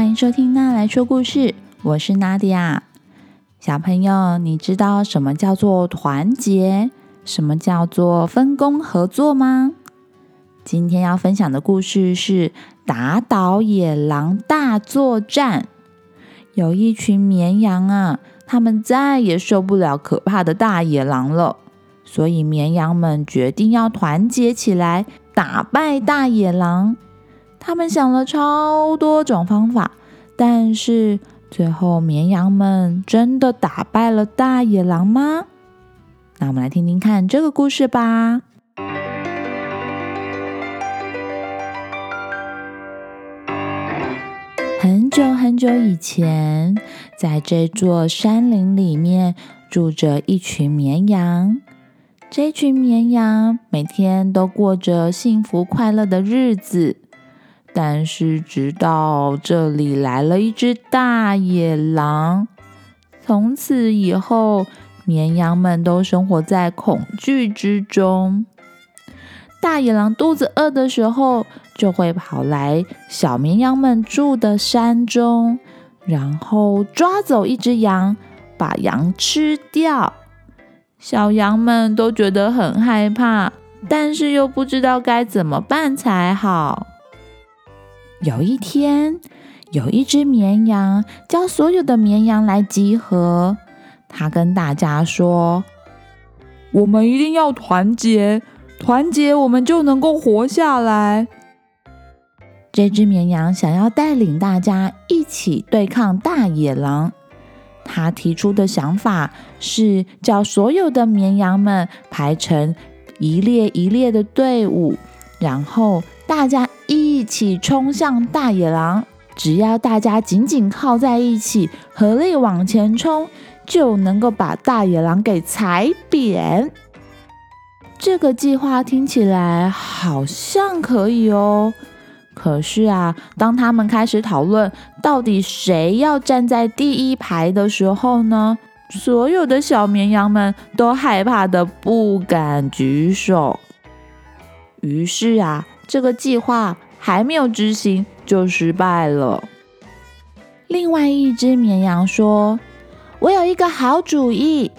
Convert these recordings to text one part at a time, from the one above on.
欢迎收听娜来说故事，我是娜迪亚。小朋友，你知道什么叫做团结，什么叫做分工合作吗？今天要分享的故事是打倒野狼大作战。有一群绵羊啊，他们再也受不了可怕的大野狼了，所以绵羊们决定要团结起来，打败大野狼。他们想了超多种方法，但是最后绵羊们真的打败了大野狼吗？那我们来听听看这个故事吧。很久很久以前，在这座山林里面住着一群绵羊。这群绵羊每天都过着幸福快乐的日子。但是，直到这里来了一只大野狼，从此以后，绵羊们都生活在恐惧之中。大野狼肚子饿的时候，就会跑来小绵羊们住的山中，然后抓走一只羊，把羊吃掉。小羊们都觉得很害怕，但是又不知道该怎么办才好。有一天，有一只绵羊叫所有的绵羊来集合。他跟大家说：“我们一定要团结，团结我们就能够活下来。”这只绵羊想要带领大家一起对抗大野狼。他提出的想法是叫所有的绵羊们排成一列一列的队伍，然后大家。一起冲向大野狼！只要大家紧紧靠在一起，合力往前冲，就能够把大野狼给踩扁。这个计划听起来好像可以哦。可是啊，当他们开始讨论到底谁要站在第一排的时候呢，所有的小绵羊们都害怕的不敢举手。于是啊。这个计划还没有执行就失败了。另外一只绵羊说：“我有一个好主意。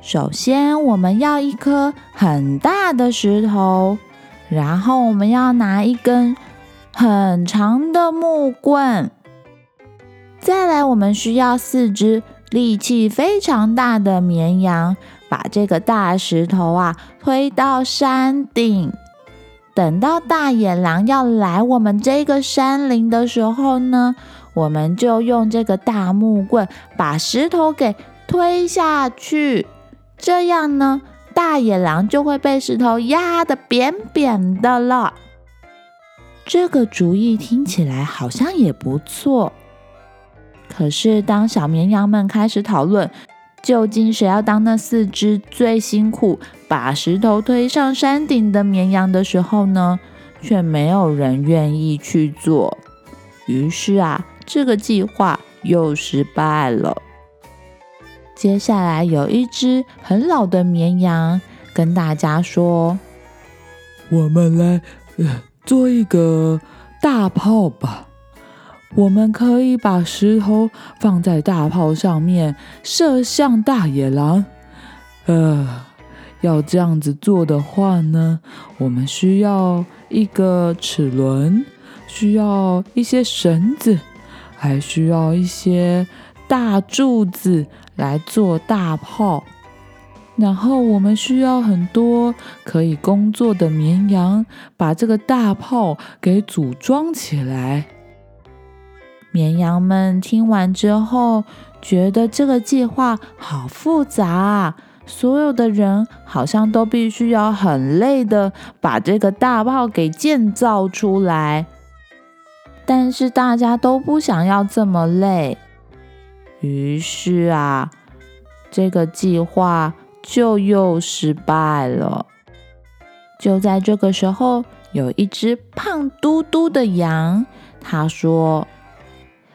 首先，我们要一颗很大的石头，然后我们要拿一根很长的木棍，再来，我们需要四只力气非常大的绵羊，把这个大石头啊推到山顶。”等到大野狼要来我们这个山林的时候呢，我们就用这个大木棍把石头给推下去，这样呢，大野狼就会被石头压得扁扁的了。这个主意听起来好像也不错，可是当小绵羊们开始讨论。究竟谁要当那四只最辛苦把石头推上山顶的绵羊的时候呢？却没有人愿意去做。于是啊，这个计划又失败了。接下来有一只很老的绵羊跟大家说：“我们来做一个大炮吧。”我们可以把石头放在大炮上面，射向大野狼。呃，要这样子做的话呢，我们需要一个齿轮，需要一些绳子，还需要一些大柱子来做大炮。然后我们需要很多可以工作的绵羊，把这个大炮给组装起来。绵羊们听完之后，觉得这个计划好复杂啊！所有的人好像都必须要很累的把这个大炮给建造出来，但是大家都不想要这么累，于是啊，这个计划就又失败了。就在这个时候，有一只胖嘟嘟的羊，他说。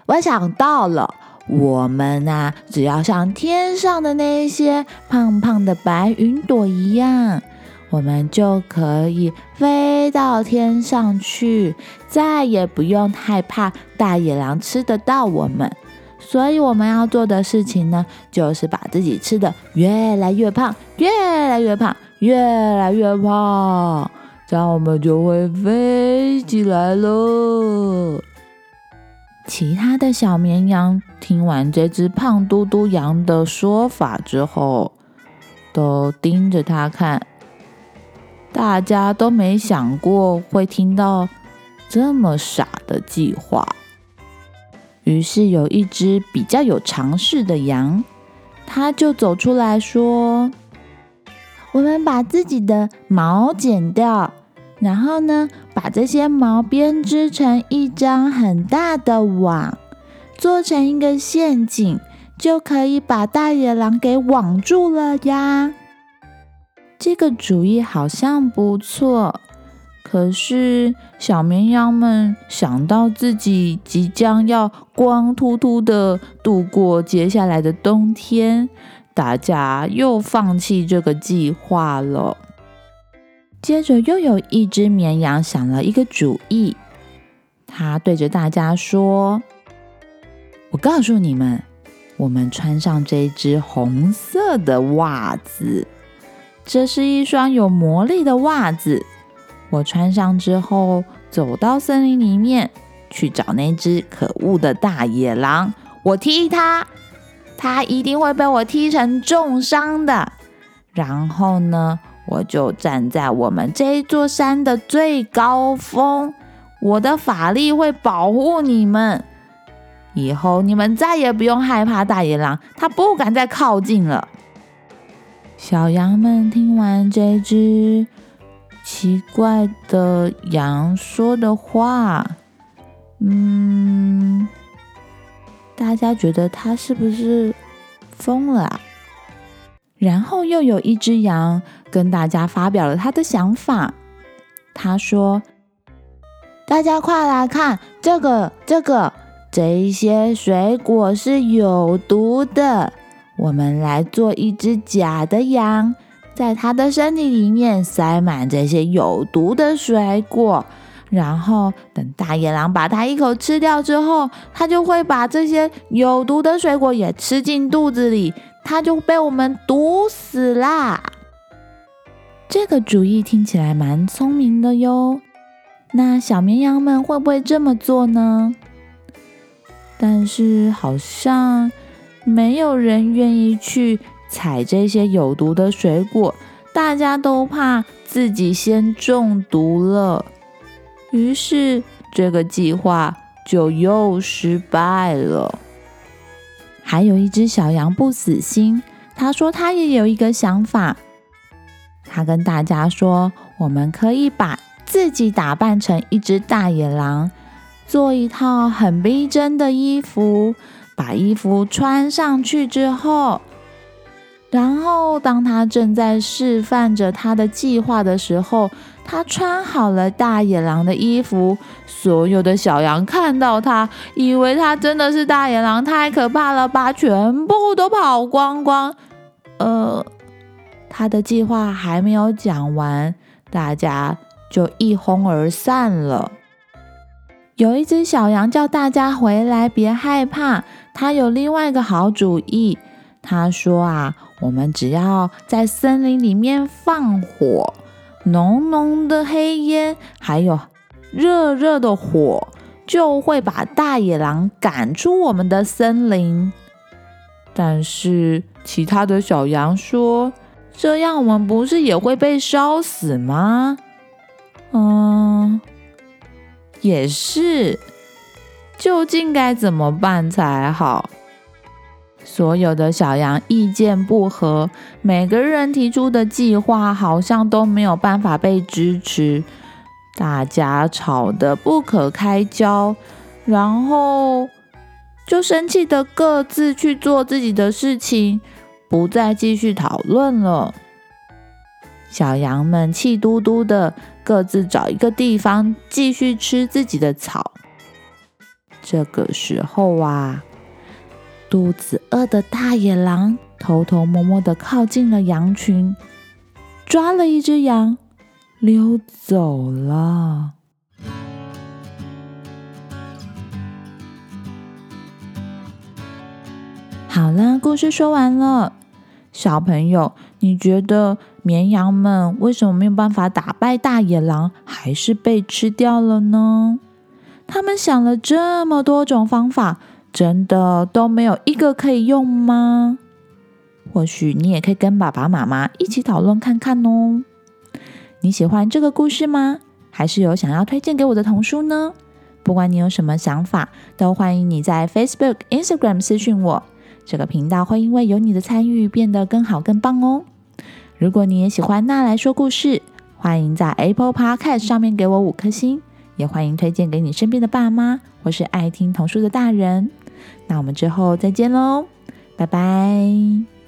我想到了，我们呐，只要像天上的那些胖胖的白云朵一样，我们就可以飞到天上去，再也不用害怕大野狼吃得到我们。所以我们要做的事情呢，就是把自己吃的越来越胖，越来越胖，越来越胖，这样我们就会飞起来喽。其他的小绵羊听完这只胖嘟嘟羊的说法之后，都盯着它看。大家都没想过会听到这么傻的计划。于是有一只比较有常识的羊，它就走出来说：“我们把自己的毛剪掉，然后呢，把这些毛编织成一张很大的网，做成一个陷阱，就可以把大野狼给网住了呀。这个主意好像不错。”可是，小绵羊们想到自己即将要光秃秃的度过接下来的冬天，大家又放弃这个计划了。接着，又有一只绵羊想了一个主意，他对着大家说：“我告诉你们，我们穿上这只红色的袜子，这是一双有魔力的袜子。”我穿上之后，走到森林里面去找那只可恶的大野狼。我踢它，它一定会被我踢成重伤的。然后呢，我就站在我们这座山的最高峰，我的法力会保护你们。以后你们再也不用害怕大野狼，它不敢再靠近了。小羊们听完这只。奇怪的羊说的话，嗯，大家觉得他是不是疯了啊？然后又有一只羊跟大家发表了他的想法，他说：“大家快来看，这个、这个，这些水果是有毒的，我们来做一只假的羊。”在它的身体里面塞满这些有毒的水果，然后等大野狼把它一口吃掉之后，它就会把这些有毒的水果也吃进肚子里，它就被我们毒死啦。这个主意听起来蛮聪明的哟。那小绵羊们会不会这么做呢？但是好像没有人愿意去。采这些有毒的水果，大家都怕自己先中毒了，于是这个计划就又失败了。还有一只小羊不死心，他说他也有一个想法，他跟大家说：“我们可以把自己打扮成一只大野狼，做一套很逼真的衣服，把衣服穿上去之后。”然后，当他正在示范着他的计划的时候，他穿好了大野狼的衣服。所有的小羊看到他，以为他真的是大野狼，太可怕了，把全部都跑光光。呃，他的计划还没有讲完，大家就一哄而散了。有一只小羊叫大家回来，别害怕，他有另外一个好主意。他说啊。我们只要在森林里面放火，浓浓的黑烟，还有热热的火，就会把大野狼赶出我们的森林。但是其他的小羊说：“这样我们不是也会被烧死吗？”嗯，也是。究竟该怎么办才好？所有的小羊意见不合，每个人提出的计划好像都没有办法被支持，大家吵得不可开交，然后就生气的各自去做自己的事情，不再继续讨论了。小羊们气嘟嘟的，各自找一个地方继续吃自己的草。这个时候啊。肚子饿的大野狼偷偷摸摸的靠近了羊群，抓了一只羊，溜走了。好了，故事说完了。小朋友，你觉得绵羊们为什么没有办法打败大野狼，还是被吃掉了呢？他们想了这么多种方法，真的都没有一个可以用吗？或许你也可以跟爸爸妈妈一起讨论看看哦。你喜欢这个故事吗？还是有想要推荐给我的童书呢？不管你有什么想法，都欢迎你在 Facebook、Instagram 私讯我。这个频道会因为有你的参与变得更好更棒哦！如果你也喜欢娜来说故事，欢迎在 Apple Podcast 上面给我五颗星，也欢迎推荐给你身边的爸妈或是爱听童书的大人。那我们之后再见喽，拜拜。